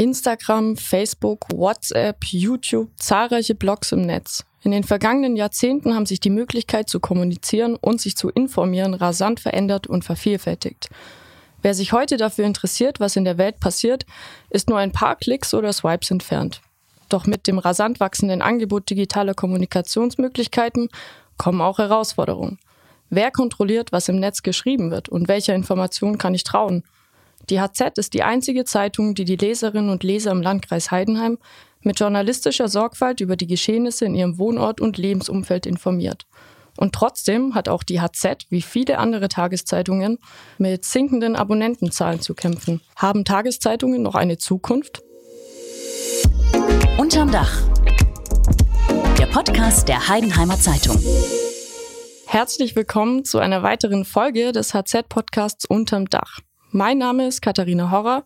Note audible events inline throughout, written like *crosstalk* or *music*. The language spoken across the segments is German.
Instagram, Facebook, WhatsApp, YouTube, zahlreiche Blogs im Netz. In den vergangenen Jahrzehnten haben sich die Möglichkeit zu kommunizieren und sich zu informieren rasant verändert und vervielfältigt. Wer sich heute dafür interessiert, was in der Welt passiert, ist nur ein paar Klicks oder Swipes entfernt. Doch mit dem rasant wachsenden Angebot digitaler Kommunikationsmöglichkeiten kommen auch Herausforderungen. Wer kontrolliert, was im Netz geschrieben wird und welcher Information kann ich trauen? Die HZ ist die einzige Zeitung, die die Leserinnen und Leser im Landkreis Heidenheim mit journalistischer Sorgfalt über die Geschehnisse in ihrem Wohnort und Lebensumfeld informiert. Und trotzdem hat auch die HZ, wie viele andere Tageszeitungen, mit sinkenden Abonnentenzahlen zu kämpfen. Haben Tageszeitungen noch eine Zukunft? Unterm Dach. Der Podcast der Heidenheimer Zeitung. Herzlich willkommen zu einer weiteren Folge des HZ-Podcasts Unterm Dach. Mein Name ist Katharina Horrer.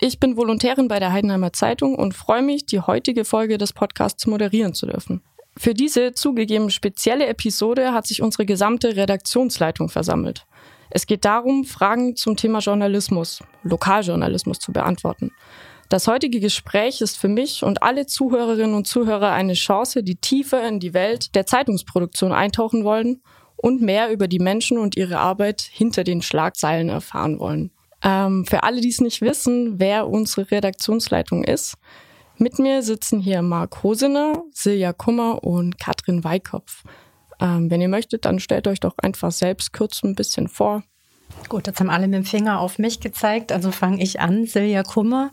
Ich bin Volontärin bei der Heidenheimer Zeitung und freue mich, die heutige Folge des Podcasts moderieren zu dürfen. Für diese zugegeben spezielle Episode hat sich unsere gesamte Redaktionsleitung versammelt. Es geht darum, Fragen zum Thema Journalismus, Lokaljournalismus zu beantworten. Das heutige Gespräch ist für mich und alle Zuhörerinnen und Zuhörer eine Chance, die tiefer in die Welt der Zeitungsproduktion eintauchen wollen und mehr über die Menschen und ihre Arbeit hinter den Schlagzeilen erfahren wollen. Ähm, für alle, die es nicht wissen, wer unsere Redaktionsleitung ist. Mit mir sitzen hier Marc Hosener, Silja Kummer und Katrin Weikopf. Ähm, wenn ihr möchtet, dann stellt euch doch einfach selbst kurz ein bisschen vor. Gut, jetzt haben alle mit dem Finger auf mich gezeigt, also fange ich an, Silja Kummer.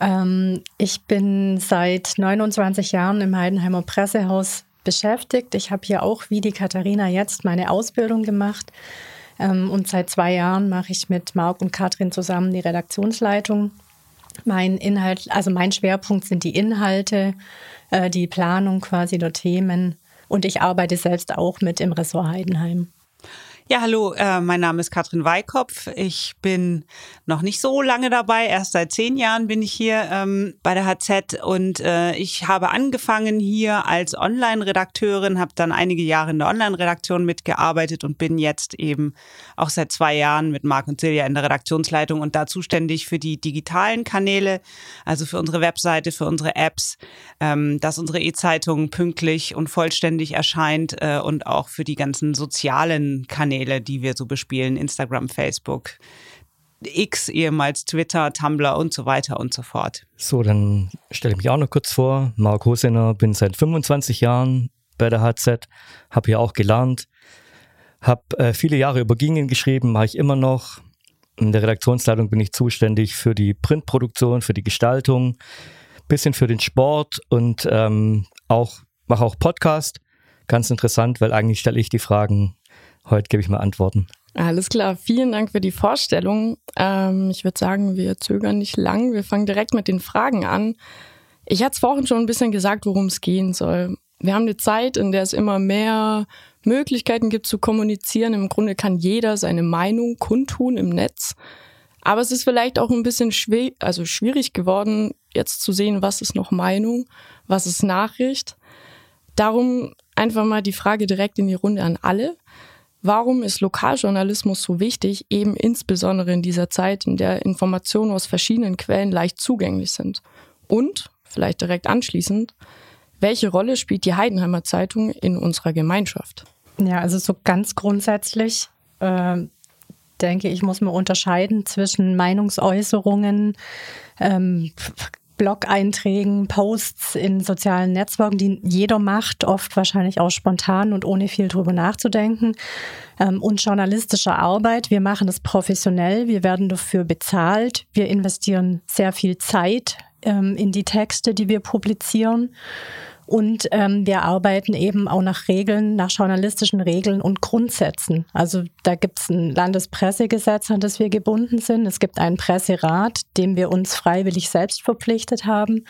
Ähm, ich bin seit 29 Jahren im Heidenheimer Pressehaus beschäftigt. Ich habe hier auch, wie die Katharina jetzt, meine Ausbildung gemacht und seit zwei Jahren mache ich mit Marc und Katrin zusammen die Redaktionsleitung. Mein Inhalt, also mein Schwerpunkt sind die Inhalte, äh, die Planung quasi der Themen. Und ich arbeite selbst auch mit im Ressort Heidenheim. Ja, hallo, äh, mein Name ist Katrin Weikopf. Ich bin noch nicht so lange dabei. Erst seit zehn Jahren bin ich hier ähm, bei der HZ und äh, ich habe angefangen hier als Online-Redakteurin, habe dann einige Jahre in der Online-Redaktion mitgearbeitet und bin jetzt eben auch seit zwei Jahren mit Marc und Silja in der Redaktionsleitung und da zuständig für die digitalen Kanäle, also für unsere Webseite, für unsere Apps, ähm, dass unsere E-Zeitung pünktlich und vollständig erscheint äh, und auch für die ganzen sozialen Kanäle Kanäle, die wir so bespielen, Instagram, Facebook, X, ehemals Twitter, Tumblr und so weiter und so fort. So, dann stelle ich mich auch noch kurz vor. Marc Hosener, bin seit 25 Jahren bei der HZ, habe hier auch gelernt, habe äh, viele Jahre über Gingen geschrieben, mache ich immer noch. In der Redaktionsleitung bin ich zuständig für die Printproduktion, für die Gestaltung, bisschen für den Sport und ähm, auch mache auch Podcast. Ganz interessant, weil eigentlich stelle ich die Fragen Heute gebe ich mal Antworten. Alles klar, vielen Dank für die Vorstellung. Ähm, ich würde sagen, wir zögern nicht lang. Wir fangen direkt mit den Fragen an. Ich hatte es vorhin schon ein bisschen gesagt, worum es gehen soll. Wir haben eine Zeit, in der es immer mehr Möglichkeiten gibt zu kommunizieren. Im Grunde kann jeder seine Meinung kundtun im Netz. Aber es ist vielleicht auch ein bisschen schwer, also schwierig geworden, jetzt zu sehen, was ist noch Meinung, was ist Nachricht. Darum einfach mal die Frage direkt in die Runde an alle. Warum ist Lokaljournalismus so wichtig, eben insbesondere in dieser Zeit, in der Informationen aus verschiedenen Quellen leicht zugänglich sind? Und, vielleicht direkt anschließend, welche Rolle spielt die Heidenheimer Zeitung in unserer Gemeinschaft? Ja, also so ganz grundsätzlich äh, denke ich, muss man unterscheiden zwischen Meinungsäußerungen, ähm, Blog-Einträgen, Posts in sozialen Netzwerken, die jeder macht, oft wahrscheinlich auch spontan und ohne viel drüber nachzudenken. Ähm, und journalistische Arbeit. Wir machen das professionell. Wir werden dafür bezahlt. Wir investieren sehr viel Zeit ähm, in die Texte, die wir publizieren. Und ähm, wir arbeiten eben auch nach Regeln, nach journalistischen Regeln und Grundsätzen. Also da gibt es ein Landespressegesetz, an das wir gebunden sind. Es gibt einen Presserat, dem wir uns freiwillig selbst verpflichtet haben.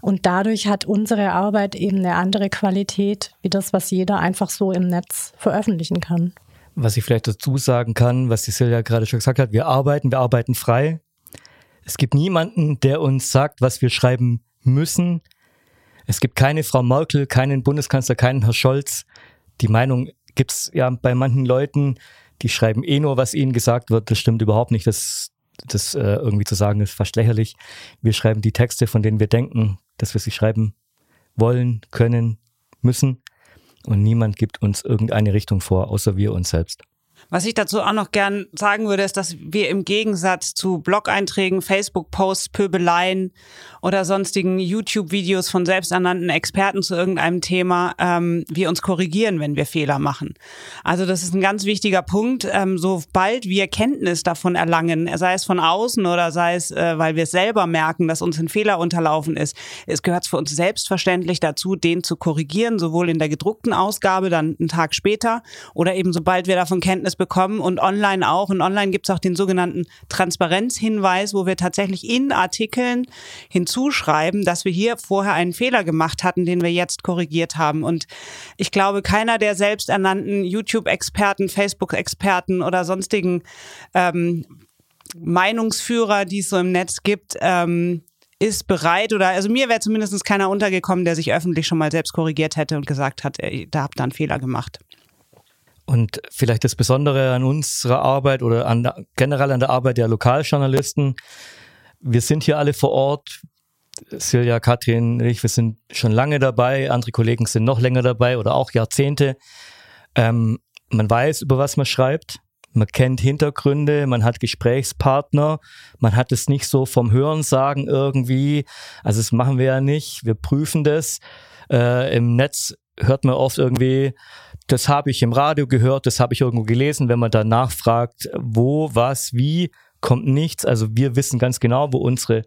Und dadurch hat unsere Arbeit eben eine andere Qualität, wie das, was jeder einfach so im Netz veröffentlichen kann. Was ich vielleicht dazu sagen kann, was die Silja gerade schon gesagt hat, wir arbeiten, wir arbeiten frei. Es gibt niemanden, der uns sagt, was wir schreiben müssen. Es gibt keine Frau Merkel, keinen Bundeskanzler, keinen Herr Scholz. Die Meinung gibt es ja bei manchen Leuten, die schreiben eh nur, was ihnen gesagt wird. Das stimmt überhaupt nicht. Das das äh, irgendwie zu sagen, ist fast lächerlich. Wir schreiben die Texte, von denen wir denken, dass wir sie schreiben wollen, können, müssen. Und niemand gibt uns irgendeine Richtung vor, außer wir uns selbst. Was ich dazu auch noch gern sagen würde, ist, dass wir im Gegensatz zu Blog-Einträgen, Facebook-Posts, Pöbeleien oder sonstigen YouTube-Videos von selbsternannten Experten zu irgendeinem Thema, ähm, wir uns korrigieren, wenn wir Fehler machen. Also das ist ein ganz wichtiger Punkt. Ähm, sobald wir Kenntnis davon erlangen, sei es von außen oder sei es, äh, weil wir es selber merken, dass uns ein Fehler unterlaufen ist, es gehört für uns selbstverständlich dazu, den zu korrigieren, sowohl in der gedruckten Ausgabe, dann einen Tag später oder eben sobald wir davon Kenntnis Kenntnis bekommen und online auch. Und online gibt es auch den sogenannten Transparenzhinweis, wo wir tatsächlich in Artikeln hinzuschreiben, dass wir hier vorher einen Fehler gemacht hatten, den wir jetzt korrigiert haben. Und ich glaube, keiner der selbsternannten YouTube-Experten, Facebook-Experten oder sonstigen ähm, Meinungsführer, die es so im Netz gibt, ähm, ist bereit oder also mir wäre zumindest keiner untergekommen, der sich öffentlich schon mal selbst korrigiert hätte und gesagt hat, ey, da habt ihr einen Fehler gemacht. Und vielleicht das Besondere an unserer Arbeit oder an, generell an der Arbeit der Lokaljournalisten, wir sind hier alle vor Ort. Silja, Katrin, ich, wir sind schon lange dabei, andere Kollegen sind noch länger dabei oder auch Jahrzehnte. Ähm, man weiß, über was man schreibt, man kennt Hintergründe, man hat Gesprächspartner, man hat es nicht so vom Hörensagen irgendwie. Also das machen wir ja nicht, wir prüfen das. Äh, Im Netz hört man oft irgendwie, das habe ich im Radio gehört, das habe ich irgendwo gelesen. Wenn man da nachfragt, wo, was, wie, kommt nichts. Also wir wissen ganz genau, wo unsere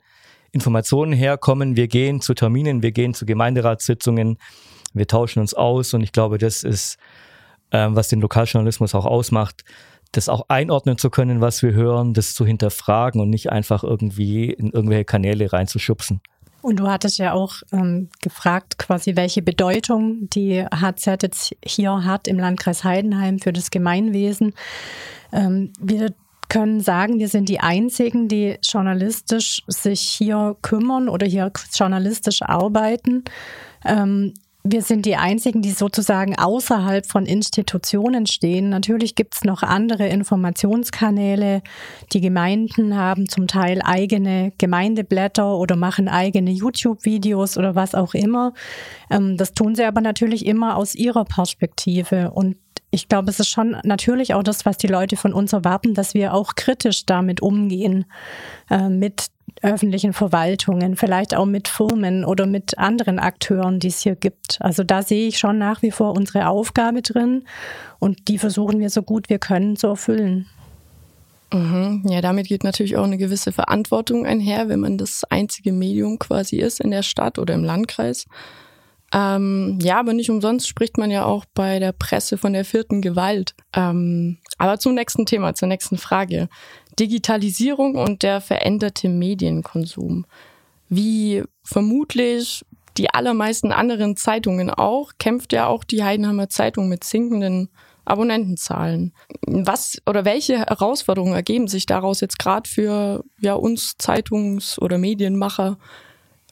Informationen herkommen. Wir gehen zu Terminen, wir gehen zu Gemeinderatssitzungen, wir tauschen uns aus und ich glaube, das ist, ähm, was den Lokaljournalismus auch ausmacht, das auch einordnen zu können, was wir hören, das zu hinterfragen und nicht einfach irgendwie in irgendwelche Kanäle reinzuschubsen. Und du hattest ja auch ähm, gefragt, quasi, welche Bedeutung die HZ jetzt hier hat im Landkreis Heidenheim für das Gemeinwesen. Ähm, wir können sagen, wir sind die Einzigen, die journalistisch sich hier kümmern oder hier journalistisch arbeiten. Ähm, wir sind die Einzigen, die sozusagen außerhalb von Institutionen stehen. Natürlich gibt es noch andere Informationskanäle. Die Gemeinden haben zum Teil eigene Gemeindeblätter oder machen eigene YouTube-Videos oder was auch immer. Ähm, das tun sie aber natürlich immer aus ihrer Perspektive. Und ich glaube, es ist schon natürlich auch das, was die Leute von uns erwarten, dass wir auch kritisch damit umgehen, äh, mit öffentlichen Verwaltungen, vielleicht auch mit Firmen oder mit anderen Akteuren, die es hier gibt. Also da sehe ich schon nach wie vor unsere Aufgabe drin und die versuchen wir so gut wir können zu erfüllen. Mhm. Ja, damit geht natürlich auch eine gewisse Verantwortung einher, wenn man das einzige Medium quasi ist in der Stadt oder im Landkreis. Ähm, ja, aber nicht umsonst spricht man ja auch bei der Presse von der vierten Gewalt. Ähm, aber zum nächsten Thema, zur nächsten Frage. Digitalisierung und der veränderte Medienkonsum. Wie vermutlich die allermeisten anderen Zeitungen auch, kämpft ja auch die Heidenheimer Zeitung mit sinkenden Abonnentenzahlen. Was oder welche Herausforderungen ergeben sich daraus jetzt gerade für ja, uns Zeitungs- oder Medienmacher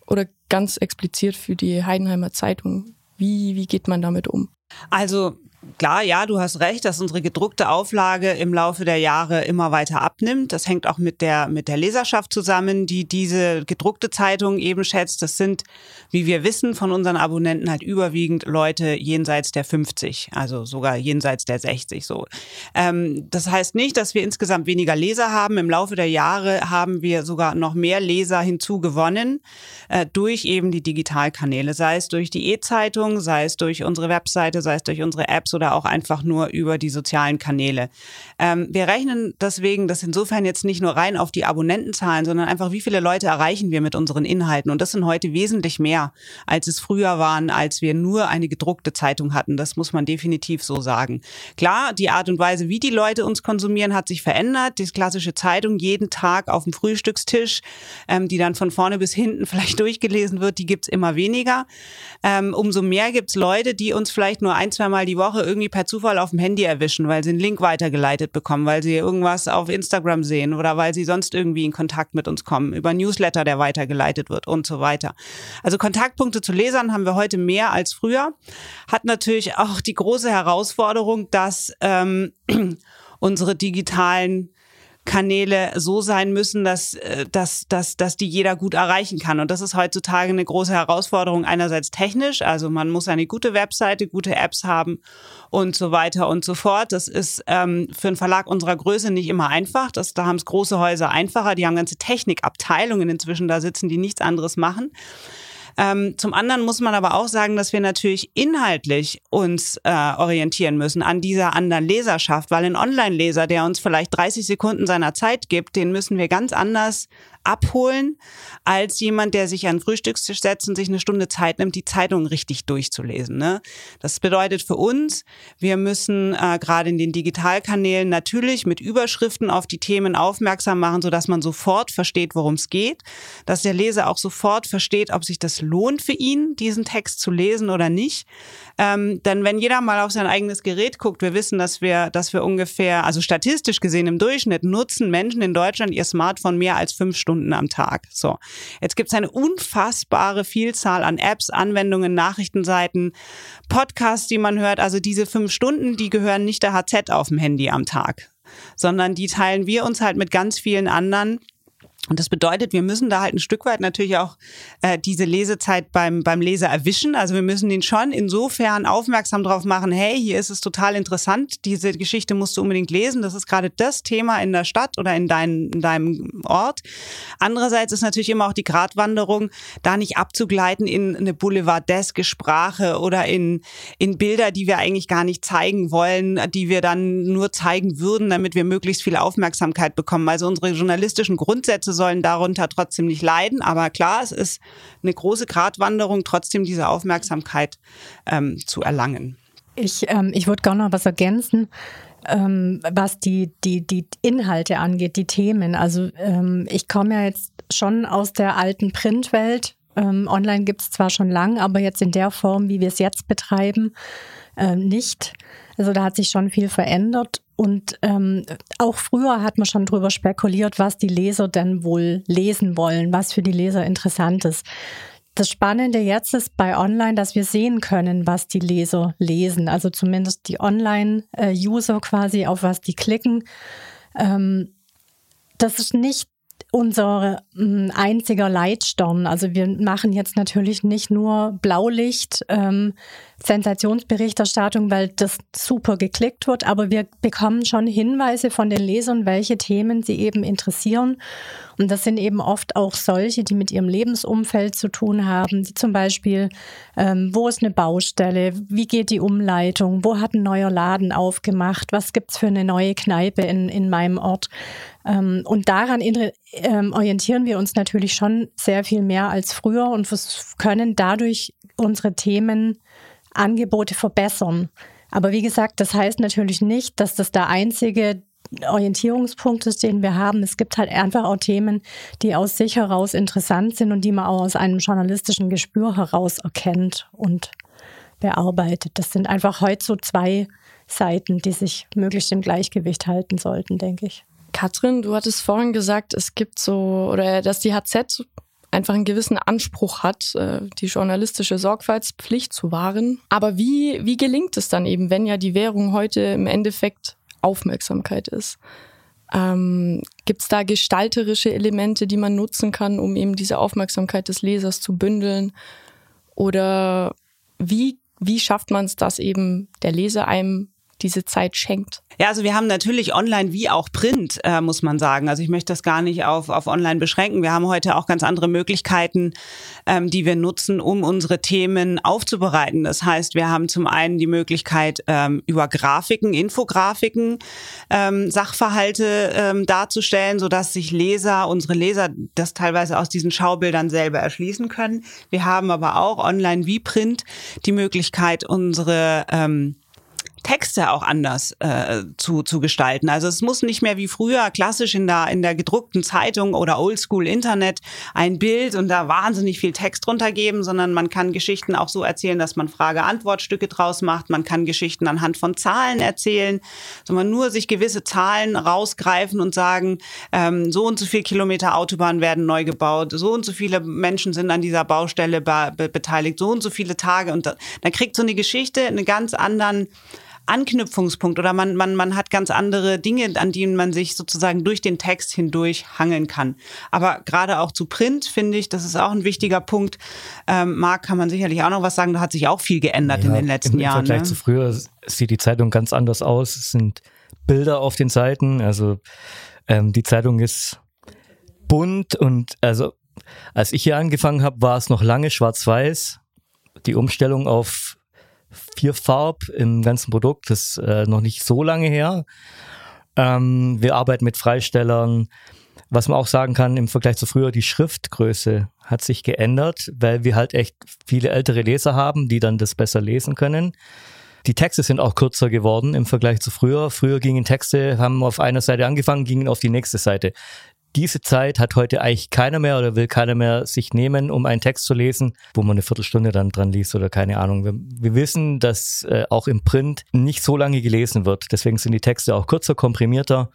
oder ganz explizit für die Heidenheimer Zeitung? Wie, wie geht man damit um? Also Klar, ja, du hast recht, dass unsere gedruckte Auflage im Laufe der Jahre immer weiter abnimmt. Das hängt auch mit der, mit der Leserschaft zusammen, die diese gedruckte Zeitung eben schätzt. Das sind, wie wir wissen, von unseren Abonnenten halt überwiegend Leute jenseits der 50, also sogar jenseits der 60 so. Ähm, das heißt nicht, dass wir insgesamt weniger Leser haben. Im Laufe der Jahre haben wir sogar noch mehr Leser hinzugewonnen äh, durch eben die Digitalkanäle, sei es durch die E-Zeitung, sei es durch unsere Webseite, sei es durch unsere Apps oder auch einfach nur über die sozialen Kanäle. Ähm, wir rechnen deswegen das insofern jetzt nicht nur rein auf die Abonnentenzahlen, sondern einfach, wie viele Leute erreichen wir mit unseren Inhalten. Und das sind heute wesentlich mehr, als es früher waren, als wir nur eine gedruckte Zeitung hatten. Das muss man definitiv so sagen. Klar, die Art und Weise, wie die Leute uns konsumieren, hat sich verändert. Die klassische Zeitung jeden Tag auf dem Frühstückstisch, ähm, die dann von vorne bis hinten *laughs* vielleicht durchgelesen wird, die gibt's immer weniger. Ähm, umso mehr gibt's Leute, die uns vielleicht nur ein, zweimal die Woche irgendwie per Zufall auf dem Handy erwischen, weil sie einen Link weitergeleitet bekommen, weil sie irgendwas auf Instagram sehen oder weil sie sonst irgendwie in Kontakt mit uns kommen, über Newsletter, der weitergeleitet wird und so weiter. Also Kontaktpunkte zu Lesern haben wir heute mehr als früher. Hat natürlich auch die große Herausforderung, dass ähm, *clears throat* unsere digitalen Kanäle so sein müssen, dass, äh, dass, dass, dass die jeder gut erreichen kann. Und das ist heutzutage eine große Herausforderung, einerseits technisch, also man muss eine gute Webseite, gute Apps haben und so weiter und so fort. Das ist ähm, für einen Verlag unserer Größe nicht immer einfach. Das, da haben es große Häuser einfacher. Die haben ganze Technikabteilungen inzwischen da sitzen, die nichts anderes machen. Ähm, zum anderen muss man aber auch sagen, dass wir natürlich inhaltlich uns äh, orientieren müssen an dieser anderen Leserschaft, weil ein Online-Leser, der uns vielleicht 30 Sekunden seiner Zeit gibt, den müssen wir ganz anders abholen als jemand, der sich an den Frühstückstisch setzt und sich eine Stunde Zeit nimmt, die Zeitung richtig durchzulesen. Ne? Das bedeutet für uns, wir müssen äh, gerade in den Digitalkanälen natürlich mit Überschriften auf die Themen aufmerksam machen, sodass man sofort versteht, worum es geht, dass der Leser auch sofort versteht, ob sich das lohnt für ihn, diesen Text zu lesen oder nicht. Ähm, denn wenn jeder mal auf sein eigenes Gerät guckt, wir wissen, dass wir, dass wir ungefähr, also statistisch gesehen im Durchschnitt nutzen Menschen in Deutschland ihr Smartphone mehr als fünf Stunden am Tag. So, jetzt gibt es eine unfassbare Vielzahl an Apps, Anwendungen, Nachrichtenseiten, Podcasts, die man hört. Also diese fünf Stunden, die gehören nicht der HZ auf dem Handy am Tag, sondern die teilen wir uns halt mit ganz vielen anderen und das bedeutet, wir müssen da halt ein Stück weit natürlich auch äh, diese Lesezeit beim, beim Leser erwischen. Also wir müssen ihn schon insofern aufmerksam drauf machen, hey, hier ist es total interessant, diese Geschichte musst du unbedingt lesen. Das ist gerade das Thema in der Stadt oder in, dein, in deinem Ort. Andererseits ist natürlich immer auch die Gratwanderung, da nicht abzugleiten in eine boulevardeske Sprache oder in, in Bilder, die wir eigentlich gar nicht zeigen wollen, die wir dann nur zeigen würden, damit wir möglichst viel Aufmerksamkeit bekommen. Also unsere journalistischen Grundsätze sollen darunter trotzdem nicht leiden. Aber klar, es ist eine große Gratwanderung, trotzdem diese Aufmerksamkeit ähm, zu erlangen. Ich, ähm, ich würde gerne noch was ergänzen. Ähm, was die, die, die Inhalte angeht, die Themen. Also ähm, ich komme ja jetzt schon aus der alten Printwelt. Ähm, online gibt es zwar schon lang, aber jetzt in der Form, wie wir es jetzt betreiben, äh, nicht. Also da hat sich schon viel verändert. Und ähm, auch früher hat man schon drüber spekuliert, was die Leser denn wohl lesen wollen, was für die Leser interessant ist. Das Spannende jetzt ist bei Online, dass wir sehen können, was die Leser lesen. Also zumindest die Online-User quasi, auf was die klicken. Ähm, das ist nicht unser mm, einziger Leitstern. Also wir machen jetzt natürlich nicht nur Blaulicht, ähm, Sensationsberichterstattung, weil das super geklickt wird, aber wir bekommen schon Hinweise von den Lesern, welche Themen sie eben interessieren. Und das sind eben oft auch solche, die mit ihrem Lebensumfeld zu tun haben, die zum Beispiel, ähm, wo ist eine Baustelle, wie geht die Umleitung, wo hat ein neuer Laden aufgemacht, was gibt's für eine neue Kneipe in, in meinem Ort. Ähm, und daran ähm, orientieren wir uns natürlich schon sehr viel mehr als früher. Und können dadurch unsere Themenangebote verbessern. Aber wie gesagt, das heißt natürlich nicht, dass das der einzige Orientierungspunkt ist, den wir haben. Es gibt halt einfach auch Themen, die aus sich heraus interessant sind und die man auch aus einem journalistischen Gespür heraus erkennt und bearbeitet. Das sind einfach heute so zwei Seiten, die sich möglichst im Gleichgewicht halten sollten, denke ich. Katrin, du hattest vorhin gesagt, es gibt so, oder dass die HZ einfach einen gewissen Anspruch hat, äh, die journalistische Sorgfaltspflicht zu wahren. Aber wie, wie gelingt es dann eben, wenn ja die Währung heute im Endeffekt Aufmerksamkeit ist? Ähm, Gibt es da gestalterische Elemente, die man nutzen kann, um eben diese Aufmerksamkeit des Lesers zu bündeln? Oder wie, wie schafft man es, dass eben der Leser einem diese Zeit schenkt? Ja, also wir haben natürlich online wie auch Print, äh, muss man sagen. Also ich möchte das gar nicht auf, auf online beschränken. Wir haben heute auch ganz andere Möglichkeiten, ähm, die wir nutzen, um unsere Themen aufzubereiten. Das heißt, wir haben zum einen die Möglichkeit, ähm, über Grafiken, Infografiken, ähm, Sachverhalte ähm, darzustellen, sodass sich Leser, unsere Leser, das teilweise aus diesen Schaubildern selber erschließen können. Wir haben aber auch online wie Print die Möglichkeit, unsere ähm, Texte auch anders äh, zu, zu gestalten. Also es muss nicht mehr wie früher klassisch in der, in der gedruckten Zeitung oder Oldschool Internet ein Bild und da wahnsinnig viel Text drunter geben, sondern man kann Geschichten auch so erzählen, dass man Frage-Antwort-Stücke draus macht. Man kann Geschichten anhand von Zahlen erzählen, sondern nur sich gewisse Zahlen rausgreifen und sagen, ähm, so und so viele Kilometer Autobahn werden neu gebaut, so und so viele Menschen sind an dieser Baustelle be beteiligt, so und so viele Tage und da, dann kriegt so eine Geschichte einen ganz anderen Anknüpfungspunkt oder man, man, man hat ganz andere Dinge, an denen man sich sozusagen durch den Text hindurch hangeln kann. Aber gerade auch zu Print finde ich, das ist auch ein wichtiger Punkt. Ähm, Marc, kann man sicherlich auch noch was sagen, da hat sich auch viel geändert ja, in den letzten im, Jahren. Im Vergleich ne? zu früher sieht die Zeitung ganz anders aus. Es sind Bilder auf den Seiten, also ähm, die Zeitung ist bunt und also als ich hier angefangen habe, war es noch lange schwarz-weiß. Die Umstellung auf vier Farb im ganzen Produkt ist äh, noch nicht so lange her. Ähm, wir arbeiten mit Freistellern. Was man auch sagen kann, im Vergleich zu früher, die Schriftgröße hat sich geändert, weil wir halt echt viele ältere Leser haben, die dann das besser lesen können. Die Texte sind auch kürzer geworden im Vergleich zu früher. Früher gingen Texte, haben auf einer Seite angefangen, gingen auf die nächste Seite diese Zeit hat heute eigentlich keiner mehr oder will keiner mehr sich nehmen, um einen Text zu lesen, wo man eine Viertelstunde dann dran liest oder keine Ahnung. Wir, wir wissen, dass äh, auch im Print nicht so lange gelesen wird. Deswegen sind die Texte auch kürzer, komprimierter,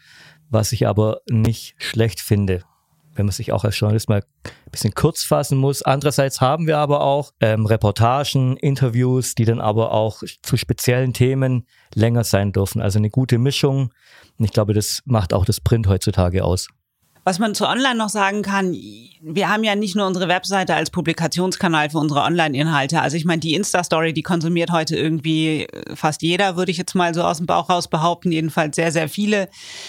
was ich aber nicht schlecht finde wenn man sich auch als Journalist mal ein bisschen kurz fassen muss. Andererseits haben wir aber auch ähm, Reportagen, Interviews, die dann aber auch zu speziellen Themen länger sein dürfen. Also eine gute Mischung. Und ich glaube, das macht auch das Print heutzutage aus. Was man zu Online noch sagen kann, wir haben ja nicht nur unsere Webseite als Publikationskanal für unsere Online-Inhalte. Also ich meine, die Insta-Story, die konsumiert heute irgendwie äh, fast jeder, würde ich jetzt mal so aus dem Bauch raus behaupten. Jedenfalls sehr, sehr viele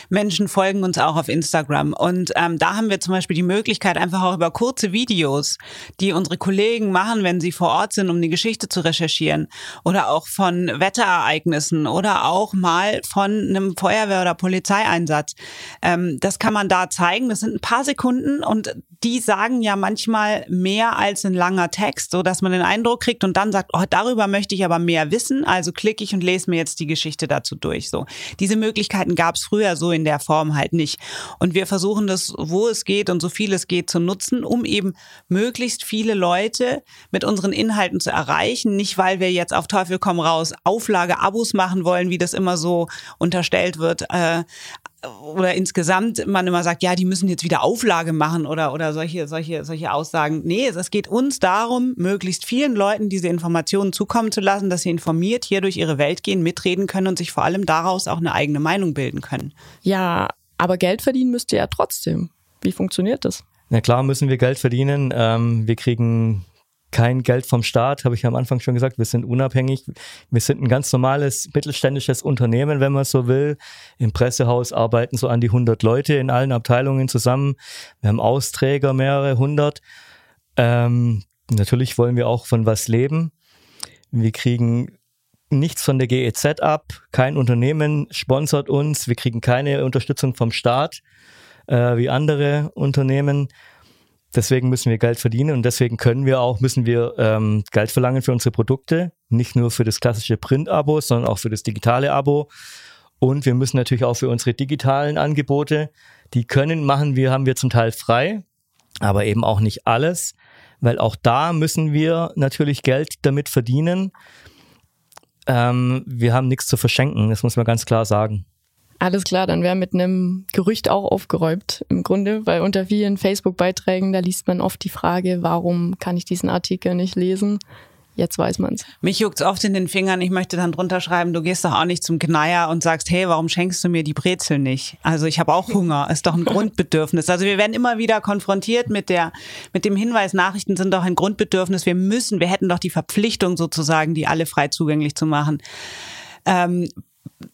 Menschen folgen uns auch auf Instagram. Und ähm, da haben wir zum Beispiel die Möglichkeit, einfach auch über kurze Videos, die unsere Kollegen machen, wenn sie vor Ort sind, um die Geschichte zu recherchieren. Oder auch von Wetterereignissen oder auch mal von einem Feuerwehr- oder Polizeieinsatz. Ähm, das kann man da zeigen. Das sind ein paar Sekunden und die sagen ja manchmal mehr als ein langer Text, so dass man den Eindruck kriegt und dann sagt, oh, darüber möchte ich aber mehr wissen. Also klicke ich und lese mir jetzt die Geschichte dazu durch. So diese Möglichkeiten gab es früher so in der Form halt nicht. Und wir versuchen das, wo es geht und so viel es geht, zu nutzen, um eben möglichst viele Leute mit unseren Inhalten zu erreichen. Nicht, weil wir jetzt auf Teufel komm raus Auflage, Abos machen wollen, wie das immer so unterstellt wird, äh, oder insgesamt man immer sagt, ja, die müssen jetzt wieder Auflage machen oder, oder solche, solche, solche Aussagen. Nee, es geht uns darum, möglichst vielen Leuten diese Informationen zukommen zu lassen, dass sie informiert hier durch ihre Welt gehen, mitreden können und sich vor allem daraus auch eine eigene Meinung bilden können. Ja, aber Geld verdienen müsst ihr ja trotzdem. Wie funktioniert das? Na klar müssen wir Geld verdienen. Ähm, wir kriegen kein Geld vom Staat, habe ich am Anfang schon gesagt. Wir sind unabhängig. Wir sind ein ganz normales mittelständisches Unternehmen, wenn man so will. Im Pressehaus arbeiten so an die 100 Leute in allen Abteilungen zusammen. Wir haben Austräger, mehrere hundert. Ähm, natürlich wollen wir auch von was leben. Wir kriegen nichts von der GEZ ab. Kein Unternehmen sponsert uns. Wir kriegen keine Unterstützung vom Staat äh, wie andere Unternehmen. Deswegen müssen wir Geld verdienen und deswegen können wir auch, müssen wir ähm, Geld verlangen für unsere Produkte. Nicht nur für das klassische Print-Abo, sondern auch für das digitale Abo. Und wir müssen natürlich auch für unsere digitalen Angebote, die können machen wir, haben wir zum Teil frei, aber eben auch nicht alles, weil auch da müssen wir natürlich Geld damit verdienen. Ähm, wir haben nichts zu verschenken, das muss man ganz klar sagen. Alles klar, dann wäre mit einem Gerücht auch aufgeräumt im Grunde, weil unter vielen Facebook-Beiträgen, da liest man oft die Frage, warum kann ich diesen Artikel nicht lesen? Jetzt weiß man's. Mich juckt's oft in den Fingern. Ich möchte dann drunter schreiben, du gehst doch auch nicht zum Gneier und sagst, hey, warum schenkst du mir die Brezel nicht? Also ich habe auch Hunger. Ist doch ein Grundbedürfnis. Also wir werden immer wieder konfrontiert mit der, mit dem Hinweis, Nachrichten sind doch ein Grundbedürfnis. Wir müssen, wir hätten doch die Verpflichtung sozusagen, die alle frei zugänglich zu machen. Ähm,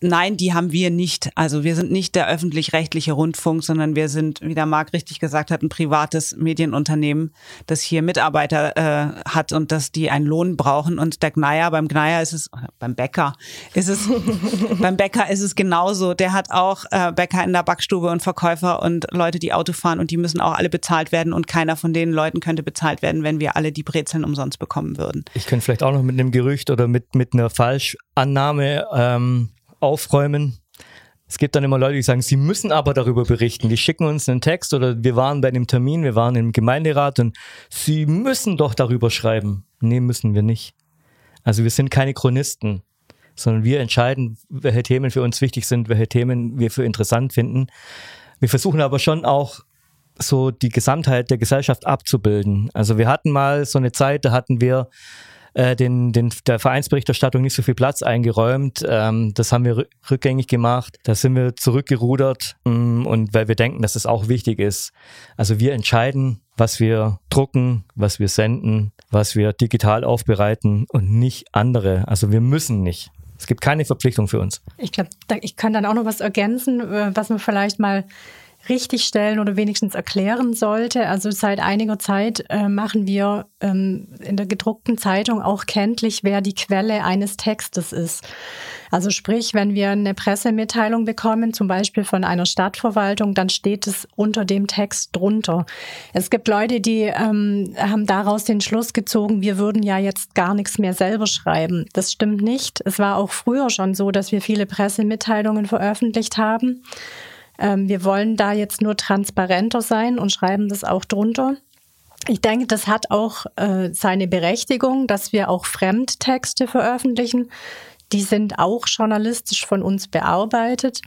Nein, die haben wir nicht. Also wir sind nicht der öffentlich-rechtliche Rundfunk, sondern wir sind, wie der Marc richtig gesagt hat, ein privates Medienunternehmen, das hier Mitarbeiter äh, hat und dass die einen Lohn brauchen. Und der Gneier, beim Gneier ist es, beim Bäcker ist es, *laughs* beim Bäcker ist es genauso. Der hat auch äh, Bäcker in der Backstube und Verkäufer und Leute, die Auto fahren und die müssen auch alle bezahlt werden und keiner von den Leuten könnte bezahlt werden, wenn wir alle die Brezeln umsonst bekommen würden. Ich könnte vielleicht auch noch mit einem Gerücht oder mit, mit einer Falschannahme ähm, aufräumen. Es gibt dann immer Leute, die sagen, sie müssen aber darüber berichten. Die schicken uns einen Text oder wir waren bei einem Termin, wir waren im Gemeinderat und sie müssen doch darüber schreiben. Nee, müssen wir nicht. Also wir sind keine Chronisten, sondern wir entscheiden, welche Themen für uns wichtig sind, welche Themen wir für interessant finden. Wir versuchen aber schon auch so die Gesamtheit der Gesellschaft abzubilden. Also wir hatten mal so eine Zeit, da hatten wir äh, den, den, der Vereinsberichterstattung nicht so viel Platz eingeräumt. Ähm, das haben wir rückgängig gemacht. Da sind wir zurückgerudert mm, und weil wir denken, dass es das auch wichtig ist. Also wir entscheiden, was wir drucken, was wir senden, was wir digital aufbereiten und nicht andere. Also wir müssen nicht. Es gibt keine Verpflichtung für uns. Ich glaube, ich kann dann auch noch was ergänzen, äh, was man vielleicht mal richtigstellen oder wenigstens erklären sollte. Also seit einiger Zeit äh, machen wir ähm, in der gedruckten Zeitung auch kenntlich, wer die Quelle eines Textes ist. Also sprich, wenn wir eine Pressemitteilung bekommen, zum Beispiel von einer Stadtverwaltung, dann steht es unter dem Text drunter. Es gibt Leute, die ähm, haben daraus den Schluss gezogen, wir würden ja jetzt gar nichts mehr selber schreiben. Das stimmt nicht. Es war auch früher schon so, dass wir viele Pressemitteilungen veröffentlicht haben. Ähm, wir wollen da jetzt nur transparenter sein und schreiben das auch drunter. Ich denke, das hat auch äh, seine Berechtigung, dass wir auch Fremdtexte veröffentlichen. Die sind auch journalistisch von uns bearbeitet.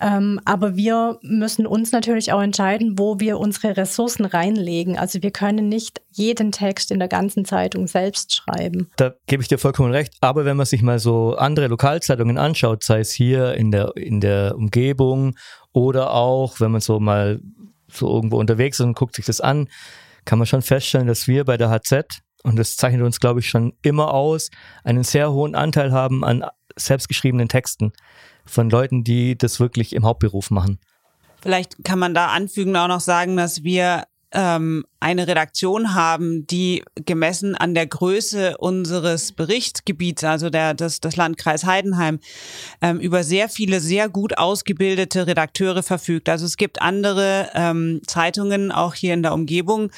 Ähm, aber wir müssen uns natürlich auch entscheiden, wo wir unsere Ressourcen reinlegen. Also wir können nicht jeden Text in der ganzen Zeitung selbst schreiben. Da gebe ich dir vollkommen recht. Aber wenn man sich mal so andere Lokalzeitungen anschaut, sei es hier in der, in der Umgebung oder auch, wenn man so mal so irgendwo unterwegs ist und guckt sich das an, kann man schon feststellen, dass wir bei der HZ, und das zeichnet uns, glaube ich, schon immer aus, einen sehr hohen Anteil haben an selbstgeschriebenen Texten von Leuten, die das wirklich im Hauptberuf machen. Vielleicht kann man da anfügen auch noch sagen, dass wir ähm, eine Redaktion haben, die gemessen an der Größe unseres Berichtsgebiets, also der, des, des Landkreis Heidenheim, ähm, über sehr viele sehr gut ausgebildete Redakteure verfügt. Also es gibt andere ähm, Zeitungen auch hier in der Umgebung,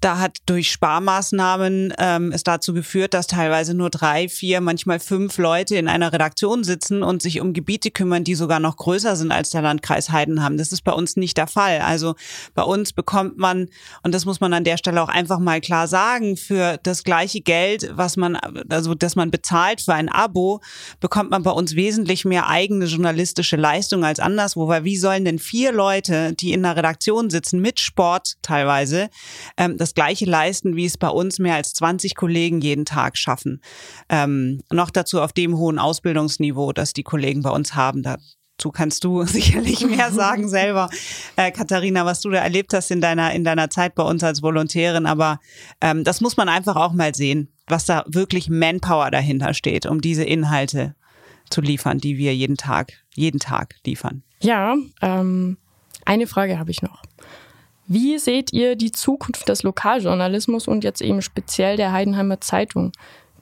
da hat durch Sparmaßnahmen ähm, es dazu geführt, dass teilweise nur drei, vier, manchmal fünf Leute in einer Redaktion sitzen und sich um Gebiete kümmern, die sogar noch größer sind als der Landkreis Heidenheim. Das ist bei uns nicht der Fall. Also bei uns bekommt man, und das muss man an der Stelle auch einfach mal klar sagen, für das gleiche Geld, was man, also das man bezahlt für ein Abo, bekommt man bei uns wesentlich mehr eigene journalistische Leistung als anderswo. Weil wie sollen denn vier Leute, die in einer Redaktion sitzen, mit Sport teilweise, ähm, das das Gleiche leisten, wie es bei uns mehr als 20 Kollegen jeden Tag schaffen. Ähm, noch dazu auf dem hohen Ausbildungsniveau, das die Kollegen bei uns haben. Dazu kannst du *laughs* sicherlich mehr sagen selber, äh, Katharina, was du da erlebt hast in deiner, in deiner Zeit bei uns als Volontärin. Aber ähm, das muss man einfach auch mal sehen, was da wirklich Manpower dahinter steht, um diese Inhalte zu liefern, die wir jeden Tag, jeden Tag liefern. Ja, ähm, eine Frage habe ich noch. Wie seht ihr die Zukunft des Lokaljournalismus und jetzt eben speziell der Heidenheimer Zeitung?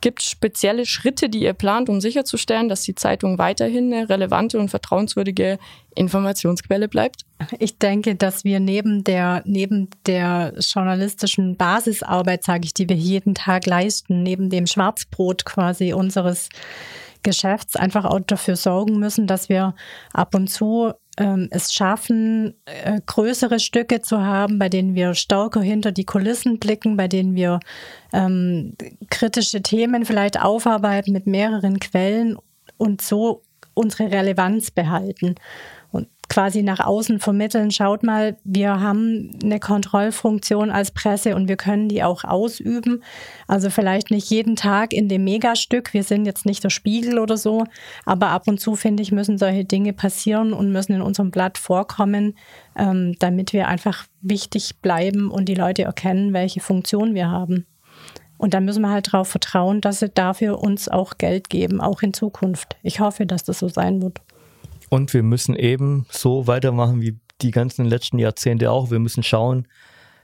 Gibt es spezielle Schritte, die ihr plant, um sicherzustellen, dass die Zeitung weiterhin eine relevante und vertrauenswürdige Informationsquelle bleibt? Ich denke, dass wir neben der, neben der journalistischen Basisarbeit, sage ich, die wir jeden Tag leisten, neben dem Schwarzbrot quasi unseres Geschäfts einfach auch dafür sorgen müssen, dass wir ab und zu ähm, es schaffen, äh, größere Stücke zu haben, bei denen wir stärker hinter die Kulissen blicken, bei denen wir ähm, kritische Themen vielleicht aufarbeiten mit mehreren Quellen und so unsere Relevanz behalten quasi nach außen vermitteln, schaut mal, wir haben eine Kontrollfunktion als Presse und wir können die auch ausüben. Also vielleicht nicht jeden Tag in dem Megastück, wir sind jetzt nicht der Spiegel oder so, aber ab und zu, finde ich, müssen solche Dinge passieren und müssen in unserem Blatt vorkommen, ähm, damit wir einfach wichtig bleiben und die Leute erkennen, welche Funktion wir haben. Und da müssen wir halt darauf vertrauen, dass sie dafür uns auch Geld geben, auch in Zukunft. Ich hoffe, dass das so sein wird. Und wir müssen eben so weitermachen wie die ganzen letzten Jahrzehnte auch. Wir müssen schauen,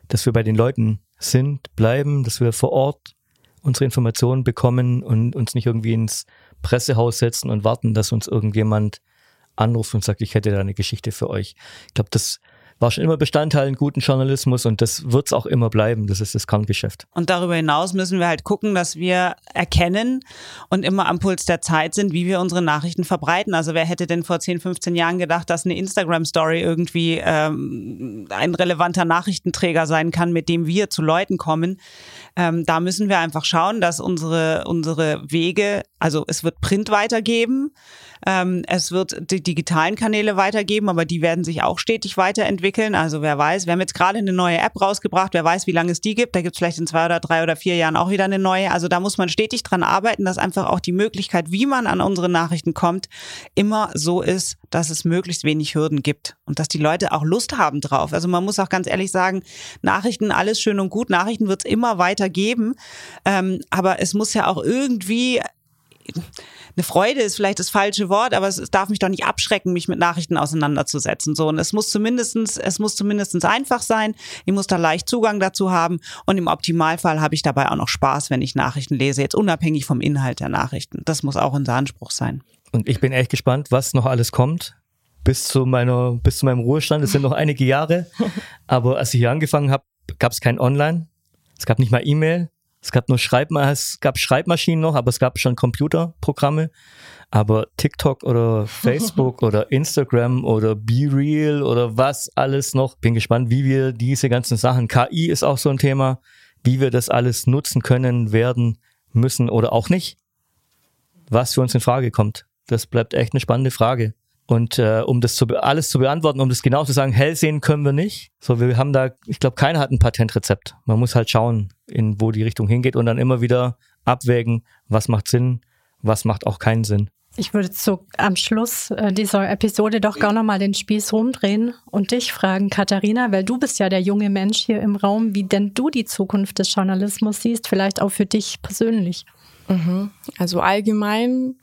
dass wir bei den Leuten sind, bleiben, dass wir vor Ort unsere Informationen bekommen und uns nicht irgendwie ins Pressehaus setzen und warten, dass uns irgendjemand anruft und sagt, ich hätte da eine Geschichte für euch. Ich glaube, das war schon immer Bestandteil in guten Journalismus und das wird es auch immer bleiben. Das ist das Kerngeschäft. Und darüber hinaus müssen wir halt gucken, dass wir erkennen und immer am Puls der Zeit sind, wie wir unsere Nachrichten verbreiten. Also wer hätte denn vor 10, 15 Jahren gedacht, dass eine Instagram-Story irgendwie ähm, ein relevanter Nachrichtenträger sein kann, mit dem wir zu Leuten kommen. Ähm, da müssen wir einfach schauen, dass unsere, unsere Wege, also es wird Print weitergeben, Ähm, es wird die digitalen Kanäle weitergeben, aber die werden sich auch stetig weiterentwickeln. Also wer weiß, wir haben jetzt gerade eine neue App rausgebracht, wer weiß, wie lange es die gibt. Da gibt es vielleicht in zwei oder drei oder vier Jahren auch wieder eine neue. Also da muss man stetig dran arbeiten, dass einfach auch die Möglichkeit, wie man an unsere Nachrichten kommt, immer so ist, dass es möglichst wenig Hürden gibt und dass die Leute auch Lust haben drauf. Also man muss auch ganz ehrlich sagen, Nachrichten, alles schön und gut, Nachrichten wird es immer weiter geben, ähm, aber es muss ja auch irgendwie eine Freude ist vielleicht das falsche Wort, aber es, es, darf mich doch nicht abschrecken, mich mit Nachrichten auseinanderzusetzen. So und es muss zumindestens, es muss zumindestens einfach sein. Ich muss da leicht Zugang dazu haben und im Optimalfall habe ich dabei auch noch Spaß, wenn ich Nachrichten lese, jetzt unabhängig vom Inhalt der Nachrichten. Das muss auch unser Anspruch sein. Und ich bin echt gespannt, was noch alles kommt. Bis zu meiner, bis zu meinem Ruhestand. Es sind noch einige Jahre. *laughs* Aber als ich hier angefangen habe, gab es kein Online. Es gab nicht mal E-Mail. Es gab nur Schreibma es gab Schreibmaschinen noch, aber es gab schon Computerprogramme. Aber TikTok oder *laughs* Facebook oder Instagram oder Be Real oder was alles noch. Bin gespannt, wie wir diese ganzen Sachen, KI ist auch so ein Thema, wie wir das alles nutzen können, werden, müssen oder auch nicht. Was für uns in Frage kommt. Das bleibt echt eine spannende Frage. Und äh, um das zu, alles zu beantworten, um das genau zu sagen, hell sehen können wir nicht. So, wir haben da, ich glaube, keiner hat ein Patentrezept. Man muss halt schauen, in wo die Richtung hingeht und dann immer wieder abwägen, was macht Sinn, was macht auch keinen Sinn. Ich würde so am Schluss äh, dieser Episode doch gar nochmal den Spieß rumdrehen und dich fragen, Katharina, weil du bist ja der junge Mensch hier im Raum, wie denn du die Zukunft des Journalismus siehst, vielleicht auch für dich persönlich. Mhm. Also allgemein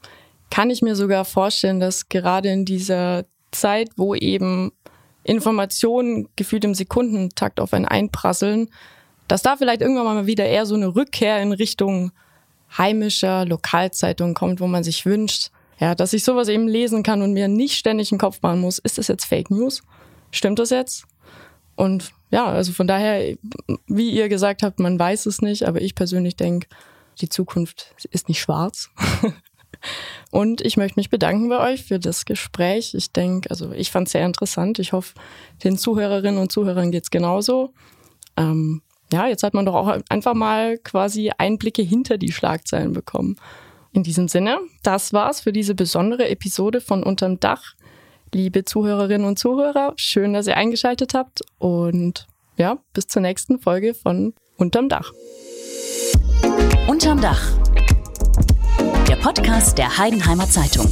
kann ich mir sogar vorstellen, dass gerade in dieser Zeit, wo eben Informationen gefühlt im Sekundentakt auf einen einprasseln, dass da vielleicht irgendwann mal wieder eher so eine Rückkehr in Richtung heimischer Lokalzeitung kommt, wo man sich wünscht, ja, dass ich sowas eben lesen kann und mir nicht ständig einen Kopf machen muss. Ist das jetzt Fake News? Stimmt das jetzt? Und ja, also von daher, wie ihr gesagt habt, man weiß es nicht, aber ich persönlich denke, die Zukunft ist nicht schwarz. *laughs* Und ich möchte mich bedanken bei euch für das Gespräch. Ich denke, also ich fand es sehr interessant. Ich hoffe, den Zuhörerinnen und Zuhörern geht es genauso. Ähm, ja, jetzt hat man doch auch einfach mal quasi Einblicke hinter die Schlagzeilen bekommen. In diesem Sinne, das war's für diese besondere Episode von Unterm Dach. Liebe Zuhörerinnen und Zuhörer, schön, dass ihr eingeschaltet habt und ja, bis zur nächsten Folge von Unterm Dach. Unterm Dach der Podcast der Heidenheimer Zeitung.